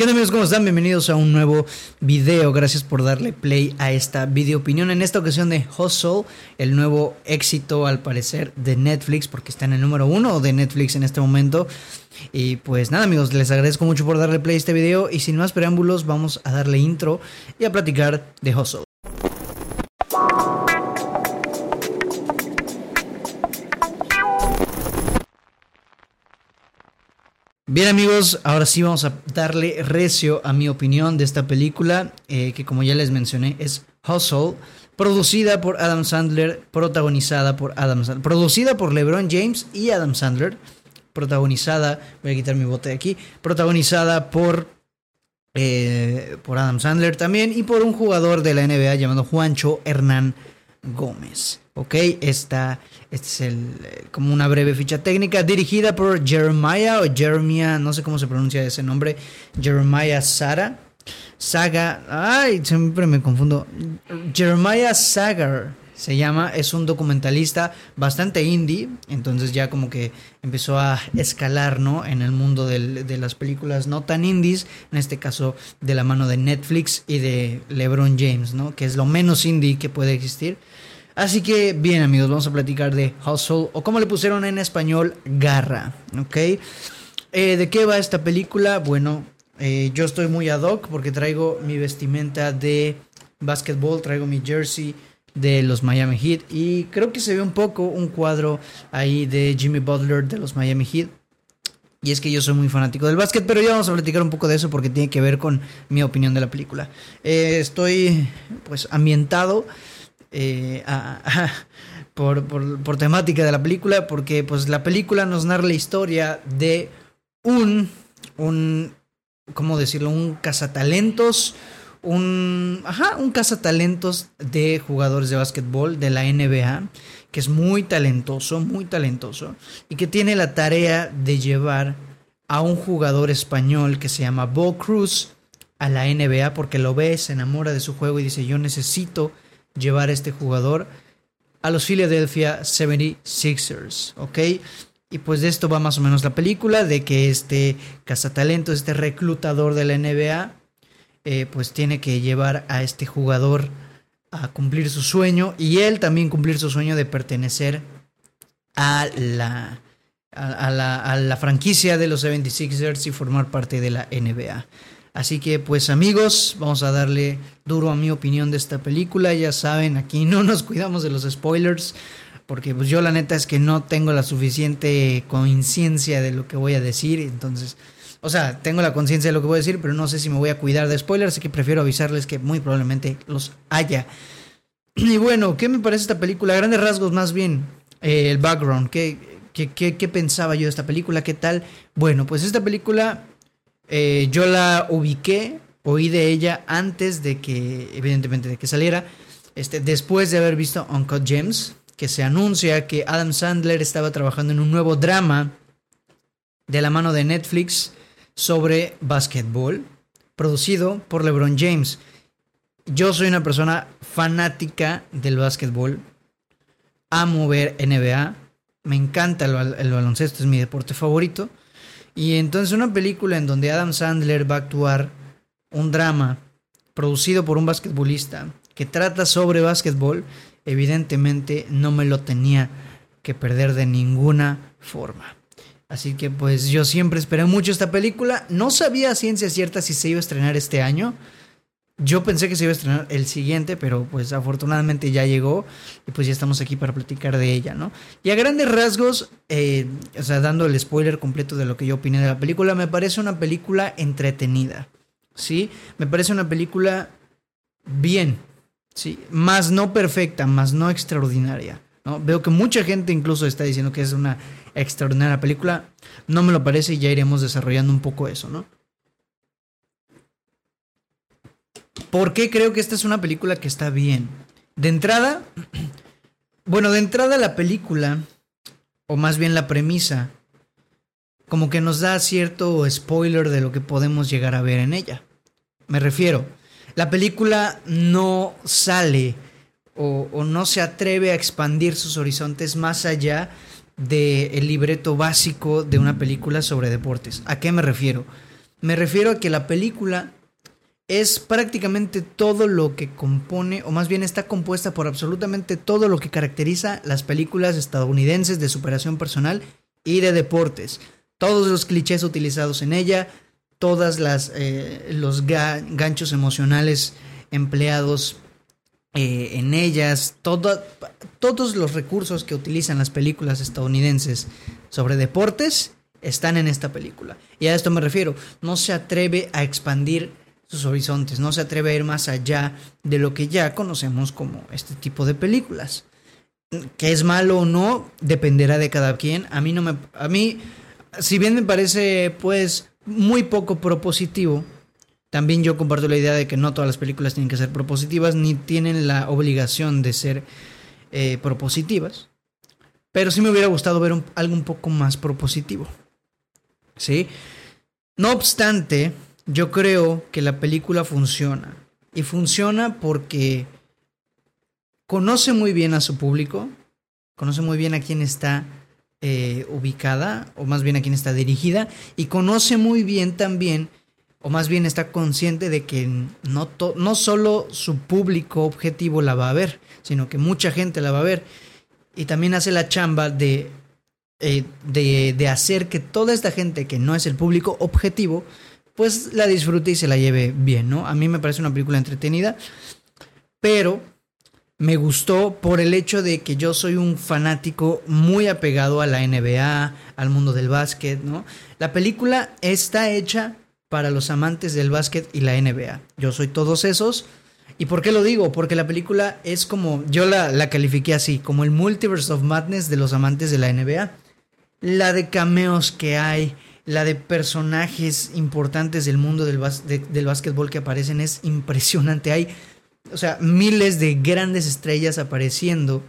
¿Qué onda amigos? ¿Cómo están? Bienvenidos a un nuevo video. Gracias por darle play a esta video opinión. En esta ocasión de Hustle, el nuevo éxito al parecer de Netflix, porque está en el número uno de Netflix en este momento. Y pues nada amigos, les agradezco mucho por darle play a este video. Y sin más preámbulos, vamos a darle intro y a platicar de Hustle. Bien amigos, ahora sí vamos a darle recio a mi opinión de esta película, eh, que como ya les mencioné es Hustle, producida por Adam Sandler, protagonizada por Adam Sandler, producida por LeBron James y Adam Sandler, protagonizada, voy a quitar mi bote de aquí, protagonizada por, eh, por Adam Sandler también y por un jugador de la NBA llamado Juancho Hernán Gómez. Ok, esta, este es el, eh, como una breve ficha técnica dirigida por Jeremiah o Jeremiah, no sé cómo se pronuncia ese nombre, Jeremiah Sara. Saga, ay, siempre me confundo. Jeremiah Sagar se llama, es un documentalista bastante indie, entonces ya como que empezó a escalar, ¿no? En el mundo de las películas no tan indies, en este caso de la mano de Netflix y de LeBron James, ¿no? Que es lo menos indie que puede existir. Así que bien amigos, vamos a platicar de Hustle o como le pusieron en español, Garra, ¿ok? Eh, ¿De qué va esta película? Bueno, eh, yo estoy muy ad hoc porque traigo mi vestimenta de básquetbol, traigo mi jersey de los Miami Heat y creo que se ve un poco un cuadro ahí de Jimmy Butler de los Miami Heat. Y es que yo soy muy fanático del básquet, pero ya vamos a platicar un poco de eso porque tiene que ver con mi opinión de la película. Eh, estoy pues ambientado eh, por, por, temática de la película, porque pues la película nos narra la historia de un, un, ¿cómo decirlo? Un cazatalentos, un, ajá, un cazatalentos de jugadores de básquetbol de la NBA, que es muy talentoso, muy talentoso, y que tiene la tarea de llevar a un jugador español que se llama Bo Cruz a la NBA porque lo ve, se enamora de su juego y dice yo necesito llevar a este jugador a los Philadelphia 76ers, ¿ok? Y pues de esto va más o menos la película, de que este cazatalento, este reclutador de la NBA, eh, pues tiene que llevar a este jugador a cumplir su sueño y él también cumplir su sueño de pertenecer a la, a, la, a la franquicia de los 76ers y formar parte de la NBA. Así que pues amigos, vamos a darle duro a mi opinión de esta película. Ya saben, aquí no nos cuidamos de los spoilers. Porque pues yo la neta es que no tengo la suficiente conciencia de lo que voy a decir. Entonces, o sea, tengo la conciencia de lo que voy a decir, pero no sé si me voy a cuidar de spoilers. Así que prefiero avisarles que muy probablemente los haya. Y bueno, ¿qué me parece esta película? A grandes rasgos más bien. Eh, el background. ¿Qué, qué, qué, qué pensaba yo de esta película? ¿Qué tal? Bueno, pues esta película eh, yo la ubiqué, oí de ella antes de que, evidentemente, de que saliera. Este, después de haber visto Uncut Gems, que se anuncia que Adam Sandler estaba trabajando en un nuevo drama de la mano de Netflix sobre básquetbol, producido por LeBron James. Yo soy una persona fanática del básquetbol. Amo ver NBA. Me encanta el baloncesto, es mi deporte favorito. Y entonces una película en donde Adam Sandler va a actuar un drama producido por un basquetbolista que trata sobre básquetbol, evidentemente no me lo tenía que perder de ninguna forma. Así que pues yo siempre esperé mucho esta película. No sabía a ciencia cierta si se iba a estrenar este año. Yo pensé que se iba a estrenar el siguiente, pero pues afortunadamente ya llegó y pues ya estamos aquí para platicar de ella, ¿no? Y a grandes rasgos, eh, o sea, dando el spoiler completo de lo que yo opiné de la película, me parece una película entretenida, ¿sí? Me parece una película bien, ¿sí? Más no perfecta, más no extraordinaria, ¿no? Veo que mucha gente incluso está diciendo que es una extraordinaria película, no me lo parece y ya iremos desarrollando un poco eso, ¿no? ¿Por qué creo que esta es una película que está bien? De entrada, bueno, de entrada la película, o más bien la premisa, como que nos da cierto spoiler de lo que podemos llegar a ver en ella. Me refiero, la película no sale o, no se atreve a expandir sus horizontes más allá del libreto básico de una película sobre deportes. ¿A qué me refiero? Me refiero a que la película es prácticamente todo lo que compone, o más bien está compuesta por absolutamente todo lo que caracteriza las películas estadounidenses de superación personal y de deportes. Todos los clichés utilizados en ella, todas las eh, los ganchos emocionales empleados eh, en ellas, todos los recursos que utilizan las películas estadounidenses sobre deportes están en esta película. Y a esto me refiero, no se atreve a expandir sus horizontes, no se atreve a ir más allá de lo que ya conocemos como este tipo de películas. Que es malo o no, dependerá de cada quien. A mí no me a mí si bien me parece pues muy poco propositivo, también yo comparto la idea de que no todas las películas tienen que ser propositivas ni tienen la obligación de ser eh, propositivas. Pero sí me hubiera gustado ver algo un poco más propositivo. ¿Sí? No obstante, yo creo que la película funciona. Y funciona porque conoce muy bien a su público, conoce muy bien a quién está eh, ubicada, o más bien a quién está dirigida, y conoce muy bien también, o más bien está consciente de que no, no solo su público objetivo la va a ver, sino que mucha gente la va a ver. Y también hace la chamba de, eh, de, de hacer que toda esta gente que no es el público objetivo, pues la disfrute y se la lleve bien, ¿no? A mí me parece una película entretenida, pero me gustó por el hecho de que yo soy un fanático muy apegado a la NBA, al mundo del básquet, ¿no? La película está hecha para los amantes del básquet y la NBA. Yo soy todos esos. ¿Y por qué lo digo? Porque la película es como, yo la, la califiqué así, como el Multiverse of Madness de los amantes de la NBA. La de cameos que hay, la de personajes importantes del mundo del, del básquetbol que aparecen es impresionante. Hay, o sea, miles de grandes estrellas apareciendo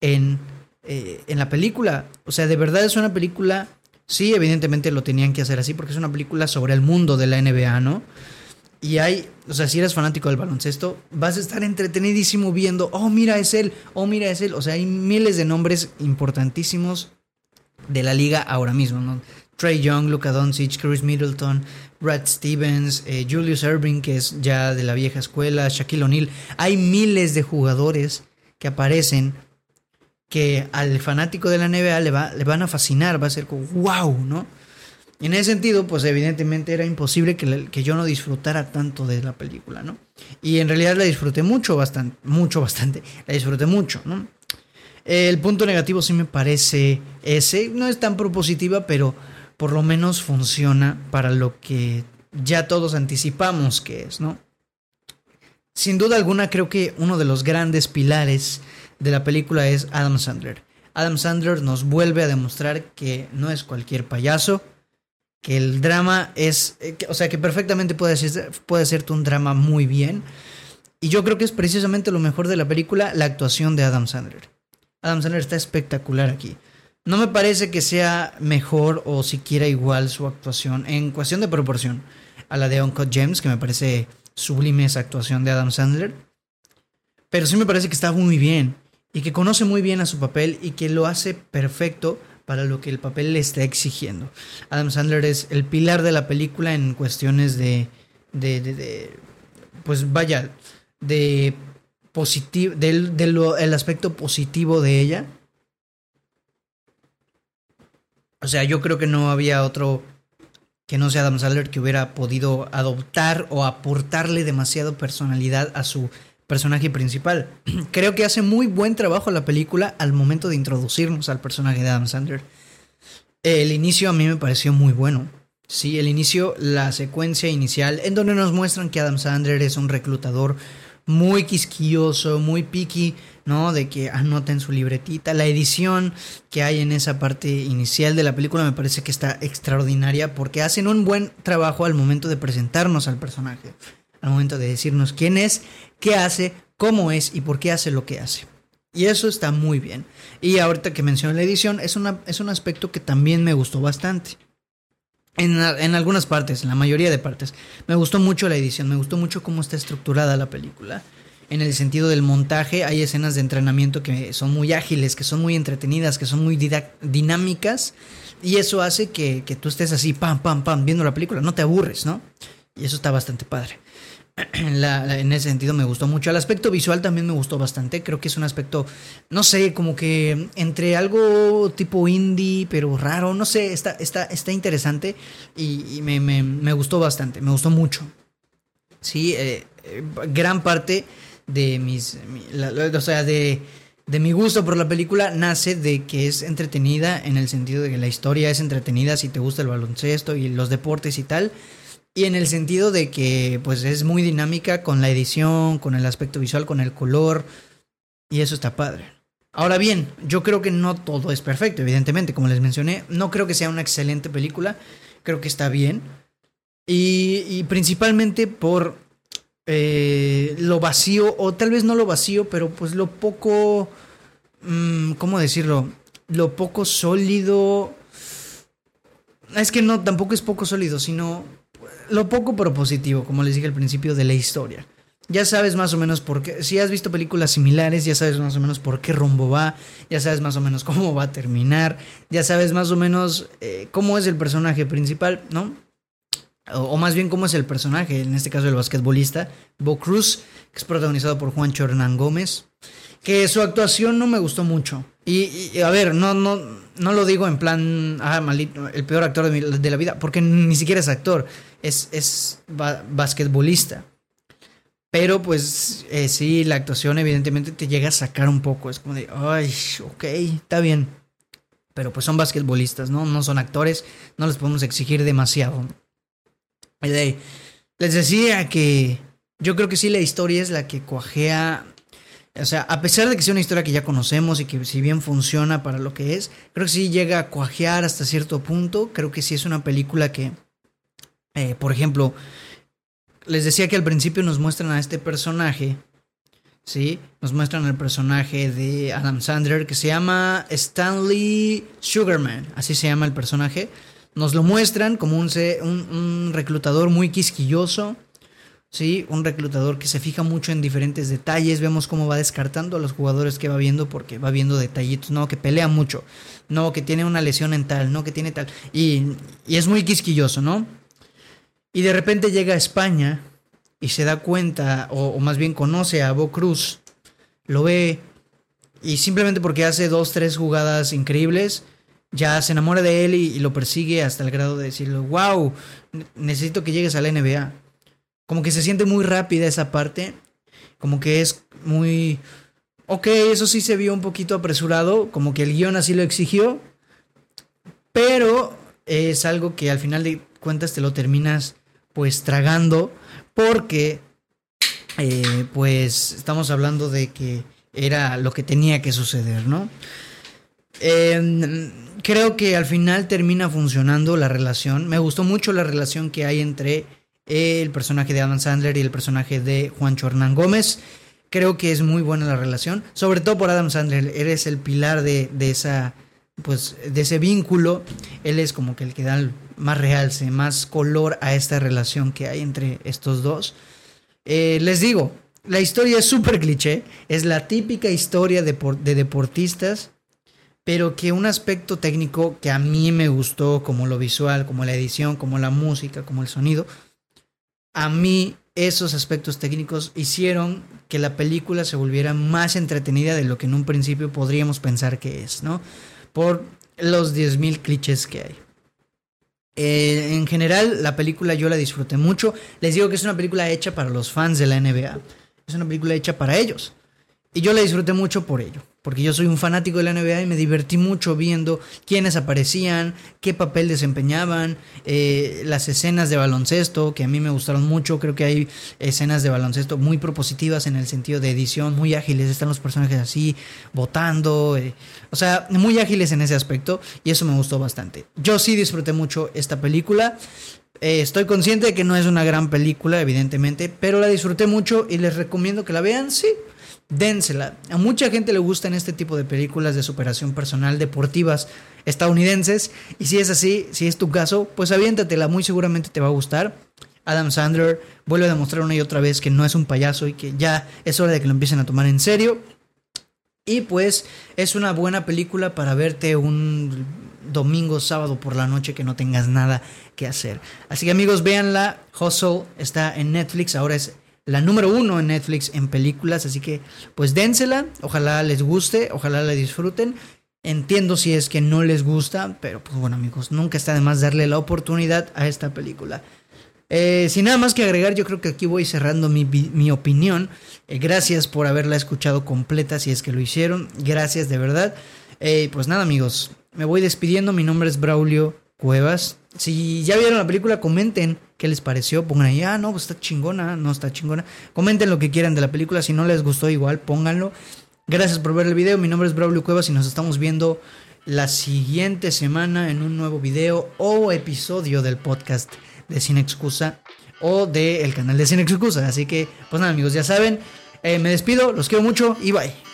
en, eh, en la película. O sea, de verdad es una película. Sí, evidentemente lo tenían que hacer así porque es una película sobre el mundo de la NBA, ¿no? Y hay, o sea, si eres fanático del baloncesto, vas a estar entretenidísimo viendo, oh, mira, es él, oh, mira, es él. O sea, hay miles de nombres importantísimos de la liga ahora mismo, ¿no? Trey Young, Luka Doncic, Chris Middleton, Brad Stevens, eh, Julius Erving, que es ya de la vieja escuela, Shaquille O'Neal. Hay miles de jugadores que aparecen que al fanático de la NBA le, va, le van a fascinar, va a ser como wow, ¿no? Y en ese sentido, pues evidentemente era imposible que, que, yo no disfrutara tanto de la película, ¿no? Y en realidad la disfruté mucho, bastante, mucho, bastante, la disfruté mucho, ¿no? El punto negativo sí me parece ese, no es tan propositiva, pero por lo menos funciona para lo que ya todos anticipamos que es, ¿no? Sin duda alguna creo que uno de los grandes pilares de la película es Adam Sandler. Adam Sandler nos vuelve a demostrar que no es cualquier payaso, que el drama es, eh, o sea, que perfectamente puede, ser, puede un drama muy bien. Y yo creo que es precisamente lo mejor de la película, la actuación de Adam Sandler. Adam Sandler está espectacular aquí. No me parece que sea mejor o siquiera igual su actuación en cuestión de proporción a la de Uncle James, que me parece sublime esa actuación de Adam Sandler. Pero sí me parece que está muy bien y que conoce muy bien a su papel y que lo hace perfecto para lo que el papel le está exigiendo. Adam Sandler es el pilar de la película en cuestiones de, de, de, pues vaya, de positivo, del, del el aspecto positivo de ella O sea, yo creo que no había otro que no sea Adam Sandler que hubiera podido adoptar o aportarle demasiado personalidad a su personaje principal. creo que hace muy buen trabajo la película al momento de introducirnos al personaje de Adam Sandler. El inicio a mí me pareció muy bueno. Sí, el inicio, la secuencia inicial, en donde nos muestran que Adam Sandler es un reclutador muy quisquilloso, muy picky, ¿no? De que anoten su libretita. La edición que hay en esa parte inicial de la película me parece que está extraordinaria porque hacen un buen trabajo al momento de presentarnos al personaje, al momento de decirnos quién es, qué hace, cómo es y por qué hace lo que hace. Y eso está muy bien. Y ahorita que menciono la edición, es, una, es un aspecto que también me gustó bastante. En, en, algunas partes, en la mayoría de partes. Me gustó mucho la edición, me gustó mucho cómo está estructurada la película. En el sentido del montaje, hay escenas de entrenamiento que son muy ágiles, que son muy entretenidas, que son muy dinámicas. Y eso hace que, que tú estés así, pam, pam, pam, viendo la película, no te aburres, ¿no? Y eso está bastante padre. en ese sentido me gustó mucho. El aspecto visual también me gustó bastante. Creo que es un aspecto, no sé, como que entre algo tipo indie, pero raro. No sé, está, está, está interesante y, me, gustó bastante. Me gustó mucho. Sí, eh, eh, gran parte de mis. o sea, de, de mi gusto por la película nace de que es entretenida en el sentido de que la historia es entretenida si te gusta el baloncesto y los deportes y tal. Y en el sentido de que pues es muy dinámica con la edición, con el aspecto visual, con el color. Y eso está padre. Ahora bien, yo creo que no todo es perfecto, evidentemente, como les mencioné. No creo que sea una excelente película. Creo que está bien. Y, principalmente por eh, lo vacío, o tal vez no lo vacío, pero pues lo poco... Mm, ¿Cómo decirlo? Lo poco sólido... Es que no, tampoco es poco sólido, sino lo poco propositivo, como les dije al principio, de la historia. Ya sabes más o menos por qué. Si has visto películas similares, ya sabes más o menos por qué rumbo va. Ya sabes más o menos cómo va a terminar. Ya sabes más o menos eh, cómo es el personaje principal, ¿no? O, más bien cómo es el personaje, en este caso el basquetbolista, Bo Cruz, que es protagonizado por Juan Hernán Gómez. Que su actuación no me gustó mucho. Y, a ver, no, no, no lo digo en plan, ah, malito, el peor actor de, la vida, porque ni siquiera es actor, es, es basquetbolista. Pero pues eh, sí, la actuación evidentemente te llega a sacar un poco, es como de, ay, ok, está bien. Pero pues son basquetbolistas, ¿no? No son actores, no les podemos exigir demasiado. Les decía que yo creo que sí la historia es la que cuajea o sea, a pesar de que sea una historia que ya conocemos y que si bien funciona para lo que es, creo que sí llega a cuajear hasta cierto punto. Creo que sí es una película que, eh, por ejemplo, les decía que al principio nos muestran a este personaje, ¿sí? Nos muestran al personaje de Adam Sandler que se llama Stanley Sugarman, así se llama el personaje. Nos lo muestran como un, un reclutador muy quisquilloso, ¿sí? Un reclutador que se fija mucho en diferentes detalles, vemos cómo va descartando a los jugadores que va viendo porque va viendo detallitos, no, que pelea mucho, no, que tiene una lesión en tal, no, que tiene tal, y, es muy quisquilloso, ¿no? Y de repente llega a España y se da cuenta, o, más bien conoce a Bo Cruz, lo ve, y simplemente porque hace dos, tres jugadas increíbles, ya se enamora de él y, lo persigue hasta el grado de decirle, wow, necesito que llegues a la NBA como que se siente muy rápida esa parte. Como que es muy... Ok, eso sí se vio un poquito apresurado, como que el guion así lo exigió. Pero es algo que al final de cuentas te lo terminas pues tragando. Porque eh, pues estamos hablando de que era lo que tenía que suceder, ¿no? Em, creo que al final termina funcionando la relación. Me gustó mucho la relación que hay entre el personaje de Adam Sandler y el personaje de Juancho Hernán Gómez. Creo que es muy buena la relación, sobre todo por Adam Sandler. Eres el pilar de, esa, pues, de ese vínculo. Él es como que el que da más realce, más color a esta relación que hay entre estos dos. Eh, les digo, la historia es súper cliché. Es la típica historia de, de deportistas pero que un aspecto técnico que a mí me gustó, como lo visual, como la edición, como la música, como el sonido, a mí esos aspectos técnicos hicieron que la película se volviera más entretenida de lo que en un principio podríamos pensar que es, ¿no? Por los 10.000 clichés que hay. Eh, en general, la película yo la disfruté mucho. Les digo que es una película hecha para los fans de la NBA. Es una película hecha para ellos. Y yo la disfruté mucho por ello porque yo soy un fanático de la NBA y me divertí mucho viendo quiénes aparecían, qué papel desempeñaban, eh, las escenas de baloncesto, que a mí me gustaron mucho, creo que hay escenas de baloncesto muy propositivas en el sentido de edición, muy ágiles, están los personajes así, votando, eh, o sea, muy ágiles en ese aspecto y eso me gustó bastante. Yo sí disfruté mucho esta película. Eh, estoy consciente de que no es una gran película, evidentemente, pero la disfruté mucho y les recomiendo que la vean, sí dénsela. A mucha gente le gustan este tipo de películas de superación personal deportivas estadounidenses. Y si es así, si es tu caso, pues aviéntatela, muy seguramente te va a gustar. Adam Sandler vuelve a demostrar una y otra vez que no es un payaso y que ya es hora de que lo empiecen a tomar en serio. Y pues es una buena película para verte un domingo, sábado por la noche que no tengas nada que hacer. Así que amigos, véanla. Hustle está en Netflix. Ahora es la número uno en Netflix en películas. Así que pues dénsela. Ojalá les guste. Ojalá la disfruten. Entiendo si es que no les gusta. Pero pues bueno amigos, nunca está de más darle la oportunidad a esta película. Eh, sin nada más que agregar, yo creo que aquí voy cerrando mi, opinión. Eh, gracias por haberla escuchado completa, si es que lo hicieron. Gracias de verdad. Eh, pues nada, amigos, me voy despidiendo. Mi nombre es Braulio Cuevas. Si ya vieron la película, comenten qué les pareció. Pongan ahí, ah, no, pues está chingona, no está chingona. Comenten lo que quieran de la película. Si no les gustó, igual pónganlo. Gracias por ver el video. Mi nombre es Braulio Cuevas y nos estamos viendo la siguiente semana en un nuevo video o episodio del podcast de Sin Excusa o del canal de Sin Excusa. Así que, pues nada, amigos, ya saben. Eh, me despido, los quiero mucho y bye.